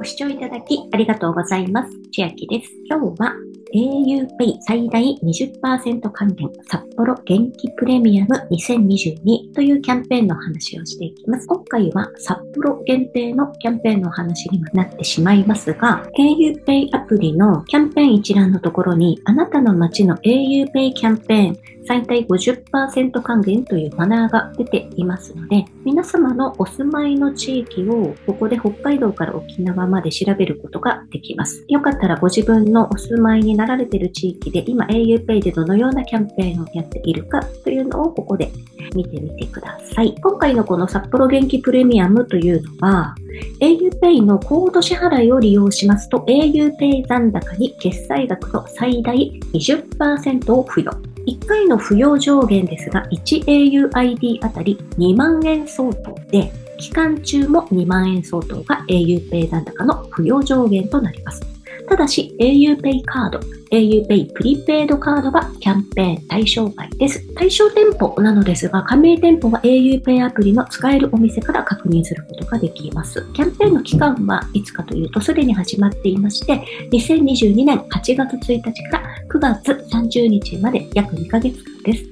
ご視聴いただきありがとうございます。千秋です。今日は auPay 最大20%還元札幌元気プレミアム2022というキャンペーンの話をしていきます。今回は札幌限定のキャンペーンの話にはなってしまいますが、auPay アプリのキャンペーン一覧のところにあなたの街の auPay キャンペーン最大50%還元というマナーが出ていますので、皆様のお住まいの地域をここで北海道から沖縄まで調べることができます。よかったらご自分のお住まいになられている地域で今 auPay でどのようなキャンペーンをやっているかというのをここで見てみてください。今回のこの札幌元気プレミアムというのは auPay のコード支払いを利用しますと auPay 残高に決済額の最大20%を付与。1回の扶養上限ですが、1auID あたり2万円相当で、期間中も2万円相当が auPay 残高の扶養上限となります。ただし auPay カード、auPay プリペイドカードはキャンペーン対象外です。対象店舗なのですが、加盟店舗は auPay アプリの使えるお店から確認することができます。キャンペーンの期間はいつかというと、すでに始まっていまして、2022年8月1日から9月30日まで約2ヶ月間です。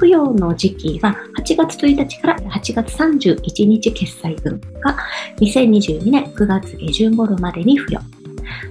供養の時期は8月1日から8月31日決済分が2022年9月下旬頃までに付与。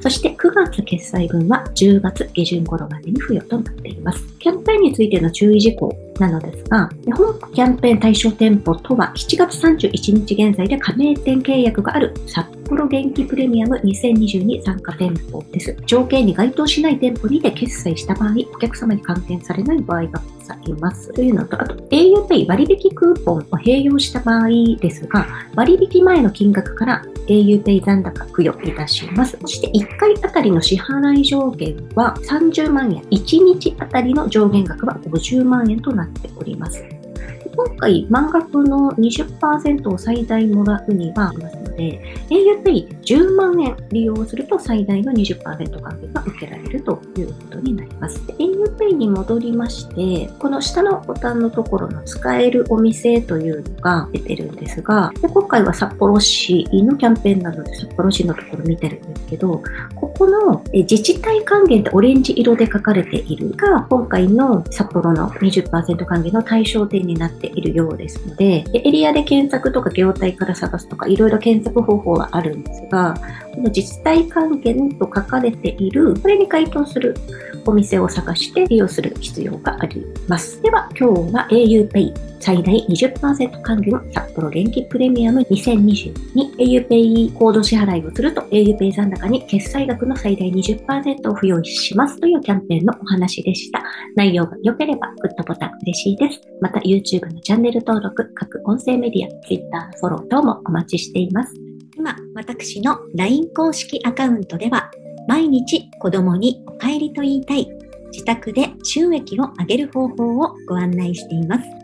そして9月決済分は10月下旬頃までに付与となっています。キャンペーンについての注意事項なのですが、本キャンペーン対象店舗とは7月31日現在で加盟店契約がある札幌元気プレミアム2022参加店舗です。条件に該当しない店舗にて決済した場合、お客様に還元されない場合がございます。というのと、あと auPay 割引クーポンを併用した場合ですが、割引前の金額から auPay 残高付与いたします。そして1回あたりの支払い上限は30万円、1日あたりの上限額は50万円となっております。今回、満額の20%を最大もらうには、で、auPay10 万円利用すると最大の20%還元が受けられるということになります。auPay に戻りまして、この下のボタンのところの使えるお店というのが出てるんですが、で今回は札幌市のキャンペーンなので札幌市のところ見てるんですけど、ここの自治体還元ってオレンジ色で書かれているが、今回の札幌の20%還元の対象点になっているようですので、エリアで検索とか業態から探すとかいろいろ検索方法はあるんですが、この自治体還元と書かれている、これに該当するお店を探して利用する必要があります。では、今日は auPay 最大20%還元札幌元気プレミアム2020に auPay コード支払いをすると auPay 残高に決済額の最大20%を付与しますというキャンペーンのお話でした。内容が良ければグッドボタン嬉しいです。また YouTube のチャンネル登録、各音声メディア、Twitter フォロー等もお待ちしています。今、私の LINE 公式アカウントでは毎日子供にお帰りと言いたい自宅で収益を上げる方法をご案内しています。